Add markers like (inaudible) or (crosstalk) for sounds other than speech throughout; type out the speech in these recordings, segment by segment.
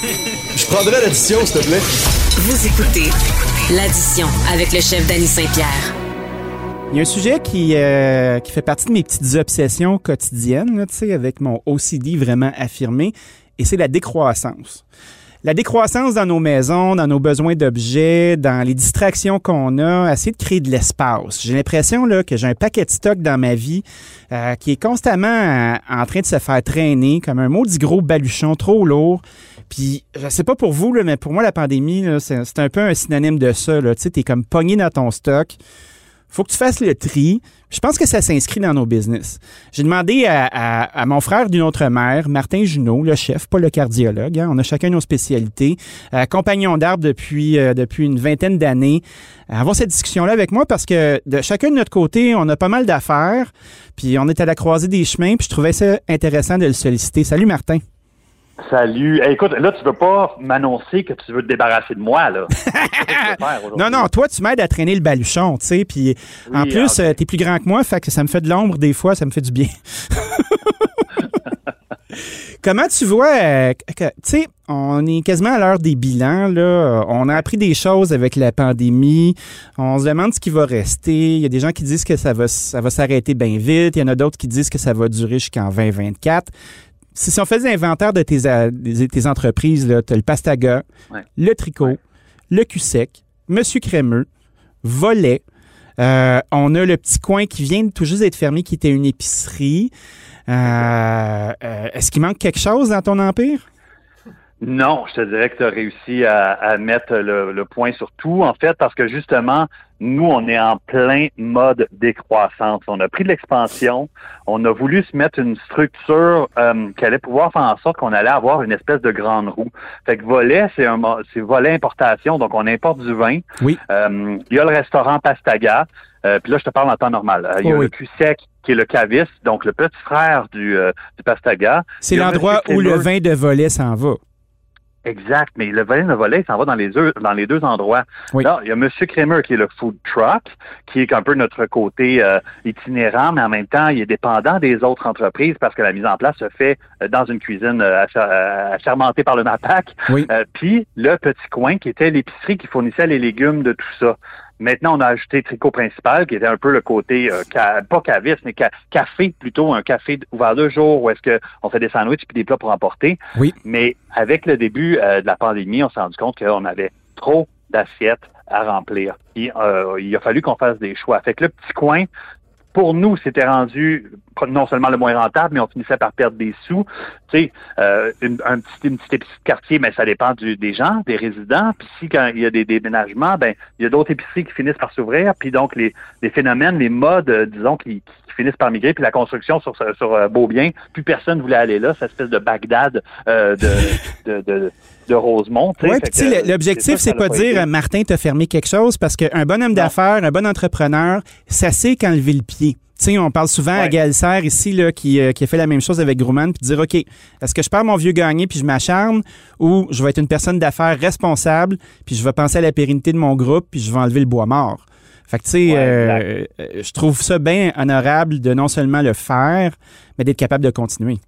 Je prendrais l'addition, s'il te plaît. Vous écoutez l'addition avec le chef Danny Saint-Pierre. Il y a un sujet qui, euh, qui fait partie de mes petites obsessions quotidiennes, là, tu sais, avec mon OCD vraiment affirmé, et c'est la décroissance. La décroissance dans nos maisons, dans nos besoins d'objets, dans les distractions qu'on a, essayer de créer de l'espace. J'ai l'impression là, que j'ai un paquet de stock dans ma vie euh, qui est constamment euh, en train de se faire traîner comme un maudit gros baluchon trop lourd. Puis, je sais pas pour vous, là, mais pour moi, la pandémie, c'est, un peu un synonyme de ça. Tu sais, t'es comme pogné dans ton stock faut que tu fasses le tri. Je pense que ça s'inscrit dans nos business. J'ai demandé à mon frère d'une autre mère, Martin Junot, le chef, pas le cardiologue. hein. on a chacun nos spécialités. Euh, compagnon d'arbre depuis, euh, depuis une vingtaine d'années. Euh, avoir cette discussion-là avec moi parce que de chacun de notre côté, on a pas mal d'affaires. Puis on est à la croisée des chemins. Puis je trouvais ça intéressant de le solliciter. Salut Martin. Salut. Hey, écoute, là, tu veux pas m'annoncer que tu veux te débarrasser de moi, là. (laughs) Non, non, toi, tu m'aides à traîner le baluchon, tu sais. Puis en plus, ah, ok. euh, t'es plus grand que moi, fait que ça me fait de l'ombre des fois, ça me fait du bien. (laughs) Comment tu vois, euh, tu sais, on est quasiment à l'heure des bilans, là. On a appris des choses avec la pandémie. On se demande ce qui va rester. Il y a des gens qui disent que ça va, ça va s'arrêter bien vite. Il y en a d'autres qui disent que ça va durer jusqu'en 2024. Si, si on faisait l'inventaire de tes, tes entreprises, tu as le Pastaga, Ouais. le Tricot, Ouais. le Cul-Sec, Monsieur Crémeux, Volet. Euh, on a le petit coin qui vient de tout juste d'être fermé, qui était une épicerie. Euh, euh, Est-ce qu'il manque quelque chose dans ton empire? Non, je te dirais que tu as réussi à, à mettre le, le point sur tout, en fait, parce que justement, nous, on est en plein mode décroissance. On a pris de l'expansion, on a voulu se mettre une structure euh, qui allait pouvoir faire en sorte qu'on allait avoir une espèce de grande roue. Fait que volet, c'est un c'est volet importation, donc on importe du vin. Oui. Euh, il y a le restaurant Pastaga. Euh, puis là, je te parle en temps normal. Euh, il y a Oh le cul-sec, qui est le caviste, donc le petit frère du, euh, du Pastaga. C'est l'endroit où le vin de volet s'en va. Exact, mais le volet de volet, ça va dans les deux, dans les deux endroits. Oui. Là, il y a Monsieur Kramer qui est le food truck, qui est un peu notre côté euh, itinérant, mais en même temps, il est dépendant des autres entreprises parce que la mise en place se fait euh, dans une cuisine euh, euh, par le MAPAC. Oui. Euh, Puis le petit coin qui était l'épicerie qui fournissait les légumes de tout ça. Maintenant, on a ajouté Tricot Principal, qui était un peu le côté, euh, ca- pas caviste, mais ca- café plutôt, un café ouvert deux jours où est-ce que on fait des sandwichs puis des plats pour emporter. Oui. Mais avec le début euh, de la pandémie, on s'est rendu compte qu'on avait trop d'assiettes à remplir. Puis, euh, il a fallu qu'on fasse des choix. Fait que le petit coin, pour nous, c'était rendu non seulement le moins rentable, mais on finissait par perdre des sous. Tu sais, euh, une, un petit, une petite épicerie de quartier, mais ça dépend du, des gens, des résidents. Puis si quand il y a des déménagements, ben il y a d'autres épiceries qui finissent par s'ouvrir. Puis donc les, les phénomènes, les modes, euh, disons, qui, qui finissent par migrer. Puis la construction sur, sur euh, Beaubien, plus personne voulait aller là. Cette espèce de Bagdad euh, de, (laughs) de, de, de Rosemont. tu sais. Oui, puis l'objectif, c'est pas de dire euh, Martin t'a fermé quelque chose parce qu'un bon homme d'affaires, un bon entrepreneur, ça sait quand lever le pied. Tu sais, on parle souvent à Ouais. Serre ici là, qui, euh, qui a fait la même chose avec Grumman, puis dire OK, est-ce que je perds mon vieux gagné puis je m'acharne ou je vais être une personne d'affaires responsable puis je vais penser à la pérennité de mon groupe puis je vais enlever le bois mort. Fait que tu sais, Ouais, euh, euh, je trouve ça bien honorable de non seulement le faire, mais d'être capable de continuer.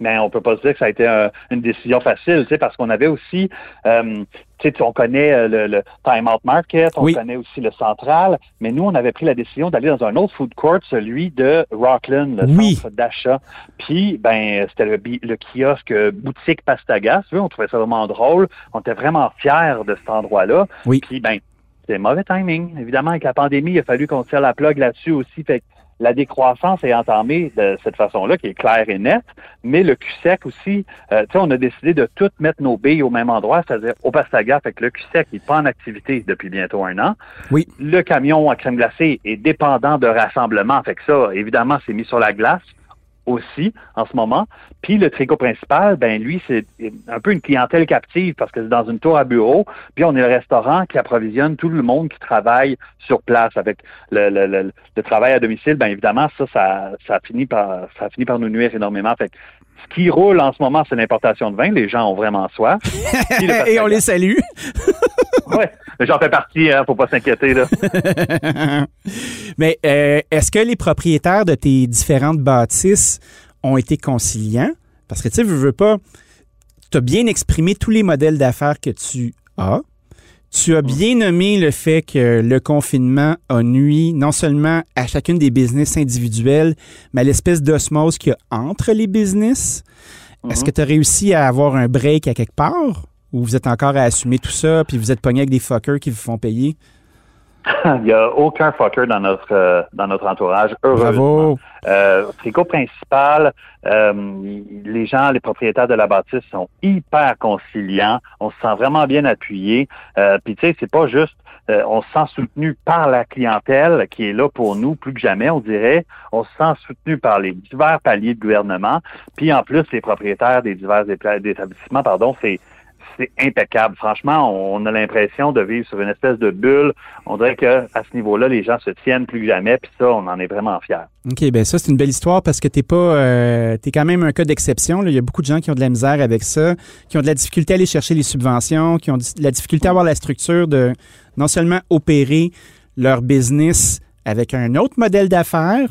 Mais on peut pas se dire que ça a été un- une décision facile, tu sais, parce qu'on avait aussi, euh, tu sais, on connaît euh, le, le Time Out Market, on Oui. connaît aussi le Central, mais nous, on avait pris la décision d'aller dans un autre food court, celui de Rockland, le Oui. centre d'achat. Puis, ben, c'était le, le kiosque euh, boutique Pastaga, tu vois, on trouvait ça vraiment drôle. On était vraiment fiers de cet endroit-là. Oui. Puis, ben, c'était mauvais timing. Évidemment, avec la pandémie, il a fallu qu'on tire la plug là-dessus aussi. Fait la décroissance est entamée de cette façon-là, qui est claire et nette, mais le cul-sec aussi, euh, tu sais, on a décidé de tout mettre nos billes au même endroit, c'est-à-dire au Pastaga, fait que le cul-sec n'est pas en activité depuis bientôt un an. Oui. Le camion à crème glacée est dépendant de rassemblement, fait que ça, évidemment, c'est mis sur la glace aussi en ce moment. Puis le tricot principal, ben lui, c'est un peu une clientèle captive parce que c'est dans une tour à bureau. Puis on est le restaurant qui approvisionne tout le monde qui travaille sur place avec le, le, le, le travail à domicile. Ben évidemment, ça, ça, ça finit par ça finit par nous nuire énormément. Fait que ce qui roule en ce moment, c'est l'importation de vin. Les gens ont vraiment soif. (laughs) Et on les salue. Ouais, j'en fais partie, hein, faut pas s'inquiéter là. (laughs) Mais euh, est-ce que les propriétaires de tes différentes bâtisses ont été conciliants? Parce que tu sais, veux, veux pas. tu as bien exprimé tous les modèles d'affaires que tu as. Tu as bien nommé le fait que le confinement a nuit non seulement à chacune des business individuels, mais à l'espèce d'osmose qu'il y a entre les business. Est-ce que tu as réussi à avoir un break à quelque part? Ou vous êtes encore à assumer tout ça, puis vous êtes pogné avec des fuckers qui vous font payer? (laughs) Il n'y a aucun fucker dans notre euh, dans notre entourage, heureusement. Bravo. Euh, frigo principal, euh, les gens, les propriétaires de la bâtisse sont hyper conciliants. On se sent vraiment bien appuyé. Euh, Puis tu sais, c'est pas juste on se sent soutenu par la clientèle qui est là pour nous plus que jamais, on dirait. On se sent soutenu par les divers paliers de gouvernement. Puis en plus, les propriétaires des divers éta- établissements, pardon, c'est c'est impeccable. Franchement, on a l'impression de vivre sur une espèce de bulle. On dirait que à ce niveau-là, les gens se tiennent plus que jamais. Puis ça, on en est vraiment fiers. OK, ben ça, c'est une belle histoire parce que t'es pas euh, t'es quand même un cas d'exception. Il y a beaucoup de gens qui ont de la misère avec ça, qui ont de la difficulté à aller chercher les subventions, qui ont de la difficulté à avoir la structure de non seulement opérer leur business avec un autre modèle d'affaires,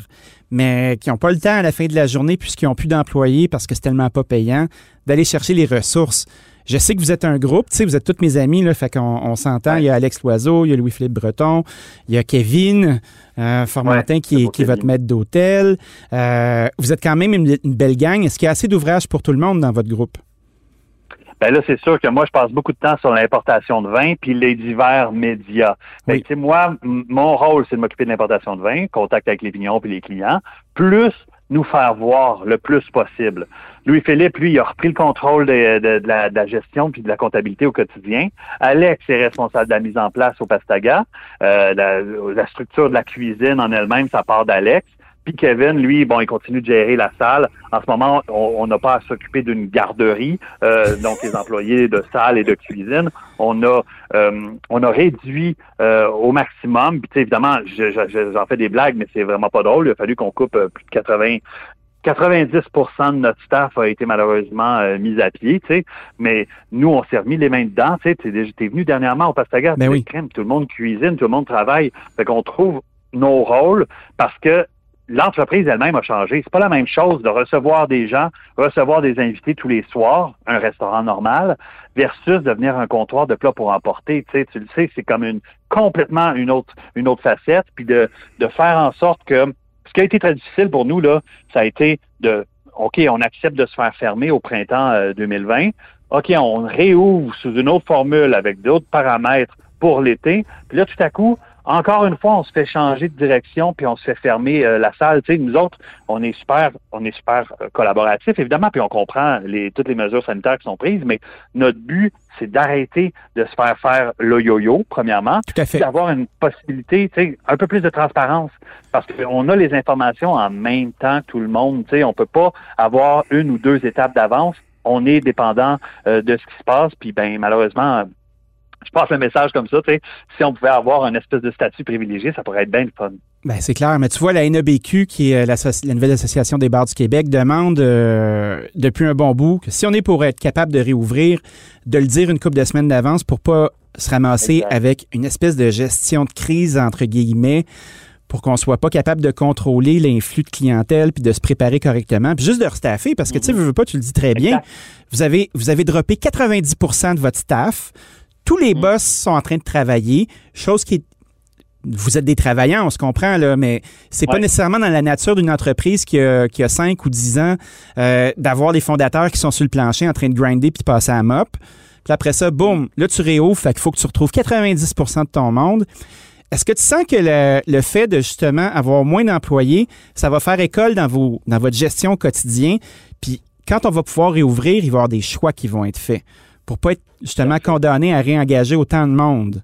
mais qui n'ont pas le temps à la fin de la journée, puisqu'ils n'ont plus d'employés parce que c'est tellement pas payant, d'aller chercher les ressources. Je sais que vous êtes un groupe, tu sais, vous êtes tous mes amis, là, fait qu'on on s'entend. Il y a Alex Loiseau, il y a Louis-Philippe Breton, il y a Kevin euh, Formantin Ouais, qui, est, qui est votre maître d'hôtel. Euh, vous êtes quand même une, une belle gang. Est-ce qu'il y a assez d'ouvrages pour tout le monde dans votre groupe? Ben là, c'est sûr que moi, je passe beaucoup de temps sur l'importation de vin puis les divers médias. Oui. sais, moi, mon rôle, c'est de m'occuper de l'importation de vin, contact avec les vignons puis les clients, plus nous faire voir le plus possible. Louis-Philippe, lui, il a repris le contrôle de, de- de la, de la gestion puis de la comptabilité au quotidien. Alex est responsable de la mise en place au Pastaga. Euh, la, la structure de la cuisine en elle-même, ça part d'Alex. Puis Kevin, lui, bon, il continue de gérer la salle. En ce moment, on n'a pas à s'occuper d'une garderie, euh, donc les employés de salle et de cuisine. On a euh, on a réduit euh, au maximum. Puis tu sais, évidemment, je- je- je- j'en fais des blagues, mais c'est vraiment pas drôle. Il a fallu qu'on coupe plus de 80 90 de notre staff a été malheureusement euh, mis à pied, tu sais. Mais nous, on s'est remis les mains dedans, tu sais. T'es venu dernièrement au Pastaga, Ben oui. crème, tout le monde cuisine, tout le monde travaille. Fait qu'on trouve nos rôles parce que l'entreprise elle-même a changé. C'est pas la même chose de recevoir des gens, recevoir des invités tous les soirs, un restaurant normal, versus devenir un comptoir de plats pour emporter. Tu sais, tu le sais, c'est comme une complètement une autre une autre facette, puis de de faire en sorte que ce qui a été très difficile pour nous là, ça a été de OK, on accepte de se faire fermer au printemps euh, 2020. OK, on réouvre sous une autre formule avec d'autres paramètres pour l'été. Puis là, tout à coup, encore une fois, on se fait changer de direction puis on se fait fermer euh, la salle. Tu sais, nous autres, on est super, on est super euh, collaboratifs, évidemment, puis on comprend les, toutes les mesures sanitaires qui sont prises, mais notre but, c'est d'arrêter de se faire faire le yo-yo, premièrement, d'avoir une possibilité, tu sais, un peu plus de transparence. Parce qu'on a les informations en même temps que tout le monde. Tu sais, on peut pas avoir une ou deux étapes d'avance. On est dépendant euh, de ce qui se passe. Puis, ben, malheureusement, je passe le message comme ça. Tu sais, si on pouvait avoir un espèce de statut privilégié, ça pourrait être bien le fun. Ben, c'est clair, mais tu vois, la NABQ, qui est euh, la nouvelle association des bars du Québec, demande euh, depuis un bon bout que si on est pour être capable de réouvrir, de le dire une couple de semaines d'avance pour pas se ramasser avec une espèce de gestion de crise, entre guillemets, pour qu'on soit pas capable de contrôler l'influx de clientèle puis de se préparer correctement, puis juste de restaffer, parce que tu sais, veux, veux pas, tu le dis très bien, Exact. vous avez, vous avez droppé 90% de votre staff, tous les Mm. boss sont en train de travailler, chose qui est vous êtes des travailleurs, on se comprend, là, mais c'est pas Ouais. nécessairement dans la nature d'une entreprise qui a, qui a 5 ou 10 ans euh, d'avoir les fondateurs qui sont sur le plancher en train de grinder puis de passer à mop. Puis après ça, boum, là, tu réouvres, fait qu'il faut que tu retrouves 90% de ton monde. Est-ce que tu sens que le, le fait de justement avoir moins d'employés, ça va faire école dans, vos, dans votre gestion au quotidien? Puis quand on va pouvoir réouvrir, il va y avoir des choix qui vont être faits pour pas être justement condamné à réengager autant de monde.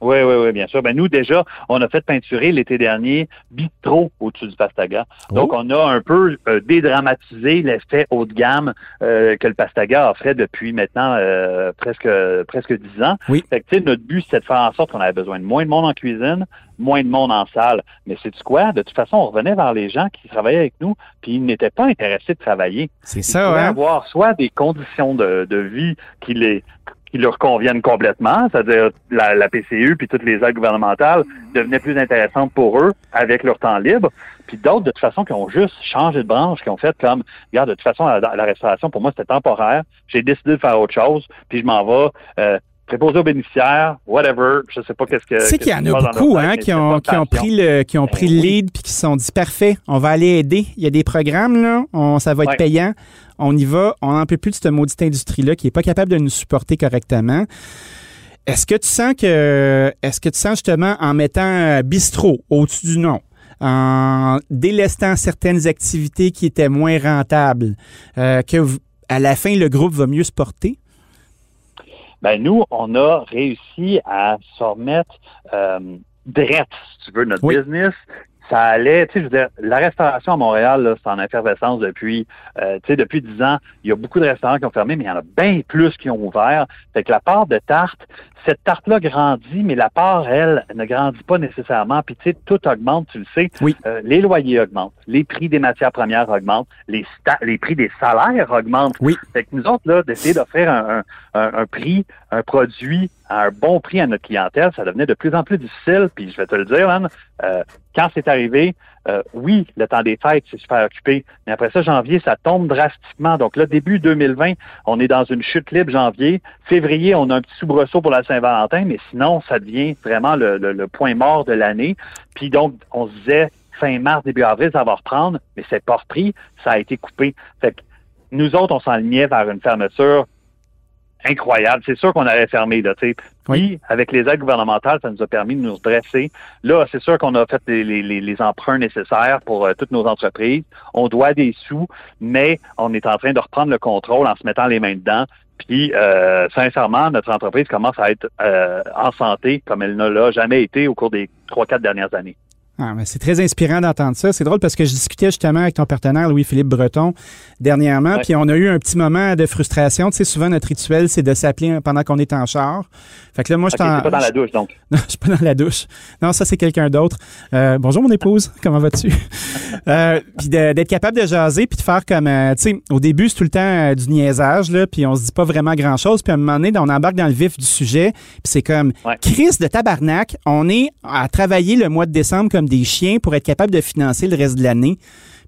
Oui, oui, oui, bien sûr. Ben, nous, déjà, on a fait peinturer l'été dernier Bitro au-dessus du Pastaga. Donc, Oh. on a un peu euh, dédramatisé l'effet haut de gamme euh, que le Pastaga offrait depuis maintenant euh, presque presque dix ans. Oui. Fait que, tu sais, notre but, c'est de faire en sorte qu'on avait besoin de moins de monde en cuisine, moins de monde en salle. Mais c'est quoi? De toute façon, on revenait vers les gens qui travaillaient avec nous, puis ils n'étaient pas intéressés de travailler. C'est ça, pouvaient hein? avoir soit des conditions de, de vie qui les qui leur conviennent complètement, c'est-à-dire la, la, PCU puis toutes les aides gouvernementales devenaient plus intéressantes pour eux avec leur temps libre. Puis d'autres, de toute façon, qui ont juste changé de branche, qui ont fait comme, regarde, de toute façon, la, la restauration, pour moi, c'était temporaire. J'ai décidé de faire autre chose, puis je m'en vais. Euh, préposé aux bénéficiaires, whatever, je sais pas qu'est-ce que. Tu sais qu'il y en a beaucoup, hein, qui ont, qui ont pris le, qui ont pris le ben lead puis qui se sont dit parfait, on va aller aider. Il y a des programmes là, on, ça va être payant. On y va, on n'en peut plus de cette maudite industrie-là qui est pas capable de nous supporter correctement. Est-ce que tu sens que, est-ce que tu sens justement en mettant bistrot au-dessus du nom, en délestant certaines activités qui étaient moins rentables, euh, que à la fin le groupe va mieux se porter? Ben nous, on a réussi à se remettre euh, direct, si tu veux, notre business ça allait, tu sais, je veux dire, la restauration à Montréal, c'est en effervescence depuis, euh, tu sais, depuis dix ans. Il y a beaucoup de restaurants qui ont fermé, mais il y en a bien plus qui ont ouvert. Fait que la part de tarte, cette tarte-là grandit, mais la part, elle, ne grandit pas nécessairement. Puis, tu sais, tout augmente, tu le sais. Oui. Euh, les loyers augmentent, les prix des matières premières augmentent, les, les prix des salaires augmentent. Oui. Fait que nous autres, là, d'essayer d'offrir un, un, un, prix, un produit à un bon prix à notre clientèle, ça devenait de plus en plus difficile. Puis, je vais te le dire, man, euh, quand c'est arrivé, euh, oui, le temps des fêtes, c'est super occupé, mais après ça, janvier, ça tombe drastiquement. Donc là, début 2020, on est dans une chute libre janvier. Février, on a un petit soubresaut pour la Saint-Valentin, mais sinon, ça devient vraiment le, point mort de l'année. Puis donc, on se disait, fin mars, début avril, ça va reprendre, mais c'est pas repris, ça a été coupé. Fait que nous autres, on s'enlignait vers une fermeture incroyable. C'est sûr qu'on avait fermé, là, tu sais. Oui, avec les aides gouvernementales, ça nous a permis de nous redresser. Là, c'est sûr qu'on a fait les, les, les, emprunts nécessaires pour euh, toutes nos entreprises. On doit des sous, mais on est en train de reprendre le contrôle en se mettant les mains dedans. Puis, euh, sincèrement, notre entreprise commence à être euh, en santé comme elle ne l'a jamais été au cours des trois, quatre dernières années. Ah, c'est très inspirant d'entendre ça. C'est drôle parce que je discutais justement avec ton partenaire Louis-Philippe Breton dernièrement, puis on a eu un petit moment de frustration. Tu sais, souvent notre rituel, c'est de s'appeler pendant qu'on est en char. Fait que là, moi, je okay, pas dans la douche, donc. (laughs) Non, je suis pas dans la douche. Non, ça, c'est quelqu'un d'autre. Euh, bonjour, mon épouse. (laughs) Comment vas-tu? (laughs) euh, puis d'être capable de jaser, puis de faire comme, euh, tu sais, au début, c'est tout le temps du niaisage, là, puis on se dit pas vraiment grand-chose. Puis à un moment donné, on embarque dans le vif du sujet, puis c'est comme, Chris de tabarnak, on est à travailler le mois de décembre comme des chiens pour être capable de financer le reste de l'année.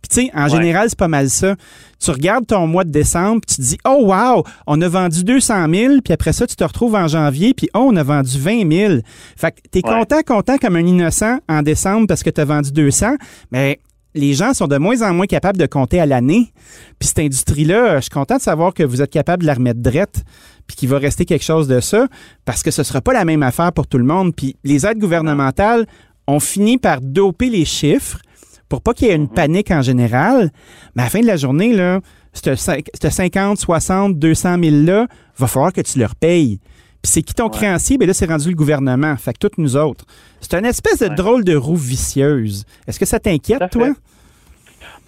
Puis tu sais, en général, c'est pas mal ça. Tu regardes ton mois de décembre, puis tu te dis, oh wow, on a vendu 200 000, puis après ça, tu te retrouves en janvier, puis oh, on a vendu 20 000. Fait que t'es content, content comme un innocent en décembre parce que tu as vendu 200, mais les gens sont de moins en moins capables de compter à l'année. Puis cette industrie-là, je suis content de savoir que vous êtes capable de la remettre drette, puis qu'il va rester quelque chose de ça, parce que ce sera pas la même affaire pour tout le monde. Puis les aides gouvernementales, on finit par doper les chiffres pour pas qu'il y ait une mhm. panique en général. Mais à la fin de la journée, là, ce 50, 60, 200 000-là, va falloir que tu leur payes. Puis c'est qui ton créancier? Bien là, c'est rendu le gouvernement. Fait que toutes nous autres. C'est une espèce de drôle de roue vicieuse. Est-ce que ça t'inquiète, toi?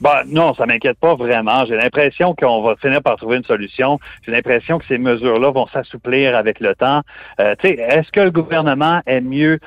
Ben, non, ça m'inquiète pas vraiment. J'ai l'impression qu'on va finir par trouver une solution. J'ai l'impression que ces mesures-là vont s'assouplir avec le temps. Euh, est-ce que le gouvernement est mieux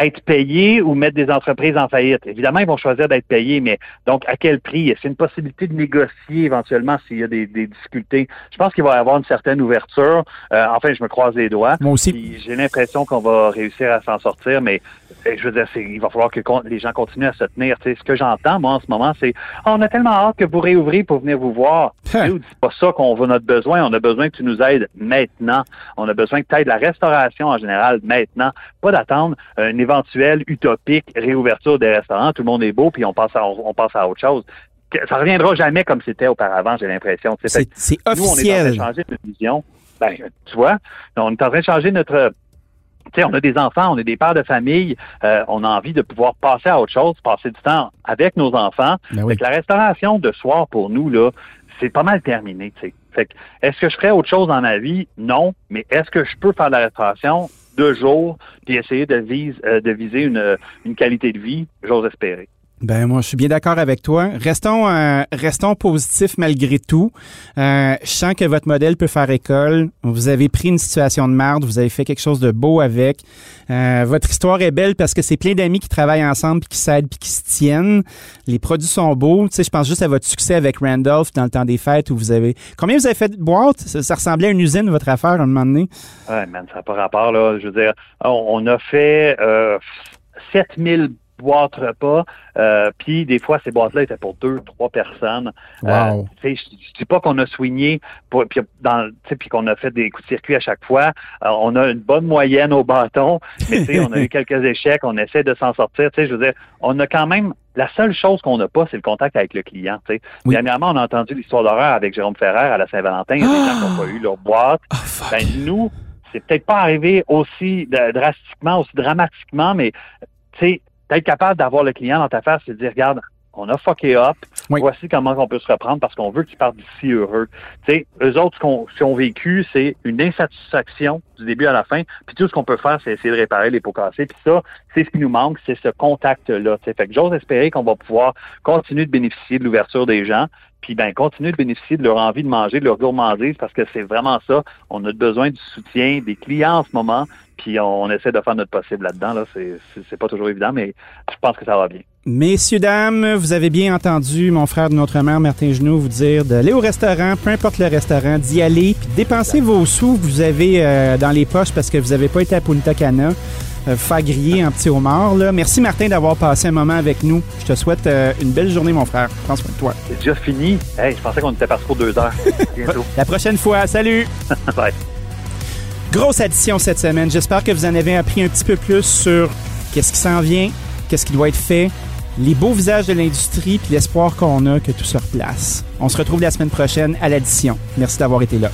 être payé ou mettre des entreprises en faillite. Évidemment, ils vont choisir d'être payés, mais donc à quel prix? Est-ce une possibilité de négocier éventuellement s'il y a des, difficultés? Je pense qu'il va y avoir une certaine ouverture. Euh, enfin, je me croise les doigts. Moi aussi. J'ai l'impression qu'on va réussir à s'en sortir, mais eh, je veux dire, il va falloir que les gens continuent à se tenir. ce que j'entends, moi, en ce moment, c'est oh, on a tellement hâte que vous réouvrez pour venir vous voir. (laughs) Hein. c'est pas ça qu'on veut notre besoin. On a besoin que tu nous aides maintenant. On a besoin que tu aides la restauration en général maintenant. Pas d'attendre une éventuelle utopique réouverture des restaurants. Tout le monde est beau, puis on passe à, on passe à autre chose ça reviendra jamais comme c'était auparavant, j'ai l'impression. C'est officiel. Nous, on est en train de changer notre vision. Ben, tu vois, on est en train de changer notre sais, on a des enfants, on est des pères de famille, euh, on a envie de pouvoir passer à autre chose, passer du temps avec nos enfants. Ben la restauration de soir pour nous là, c'est pas mal terminé. sais. Fait est-ce que je ferais autre chose dans ma vie? Non, mais est-ce que je peux faire de la restauration deux jours puis essayer de, euh, viser une qualité de vie? J'ose espérer. Ben moi, je suis bien d'accord avec toi. Restons euh, restons positifs malgré tout. Euh, je sens que votre modèle peut faire école. Vous avez pris une situation de merde, vous avez fait quelque chose de beau avec. Euh, votre histoire est belle parce que c'est plein d'amis qui travaillent ensemble, puis qui s'aident, puis qui se tiennent. Les produits sont beaux. Tu sais, je pense juste à votre succès avec Randolph dans le temps des fêtes où vous avez. Combien vous avez fait de boîtes? Ça, ressemblait à une usine votre affaire à un moment donné. Ouais, man, ça n'a pas rapport là. Je veux dire, on, a fait euh, 7000 boîtes repas. Euh, puis des fois, ces boîtes-là étaient pour deux, trois personnes. Euh, wow. je, je dis pas qu'on a soigné puis, qu'on a fait des coups de circuit à chaque fois. Euh, on a une bonne moyenne au bâton, mais on a eu (laughs) quelques échecs. On essaie de s'en sortir. Je veux dire, on a quand même la seule chose qu'on n'a pas, c'est le contact avec le client. Oui. Dernièrement, on a entendu l'histoire d'horreur avec Jérôme Ferrer à la Saint-Valentin. A des gens qui n'ont pas eu leur boîte. (gasps) Oh, ben, nous, c'est peut-être pas arrivé aussi drastiquement, aussi dramatiquement, mais tu sais, d'être capable d'avoir le client dans ta face et de dire, regarde, on a fucké up. Voici comment on peut se reprendre parce qu'on veut que tu partes d'ici heureux. Sais, eux autres, ce qu'on ont vécu, c'est une insatisfaction du début à la fin. Puis tout ce qu'on peut faire, c'est essayer de réparer les pots cassés. Puis ça, c'est ce qui nous manque, c'est ce contact-là. Fait que j'ose espérer qu'on va pouvoir continuer de bénéficier de l'ouverture des gens puis ben continuer de bénéficier de leur envie de manger, de leur gourmandise, parce que c'est vraiment ça. On a besoin du soutien des clients en ce moment, puis on, essaie de faire notre possible là-dedans. Là. C'est pas toujours évident, mais je pense que ça va bien. Messieurs, dames, vous avez bien entendu mon frère de notre mère, Martin Genoux, vous dire d'aller au restaurant, peu importe le restaurant, d'y aller, puis dépenser vos sous que vous avez euh, dans les poches parce que vous n'avez pas été à Punta Cana. Euh, faire griller un petit homard. Là. Merci Martin d'avoir passé un moment avec nous. Je te souhaite euh, une belle journée, mon frère. Prends soin de toi. C'est déjà fini? Hey, je pensais qu'on était parti pour deux heures. (laughs) Bientôt. La prochaine fois. Salut. (laughs) Bye. Grosse addition cette semaine. J'espère que vous en avez appris un petit peu plus sur qu'est-ce qui s'en vient, qu'est-ce qui doit être fait, les beaux visages de l'industrie puis l'espoir qu'on a que tout se replace. On se retrouve la semaine prochaine à l'addition. Merci d'avoir été là.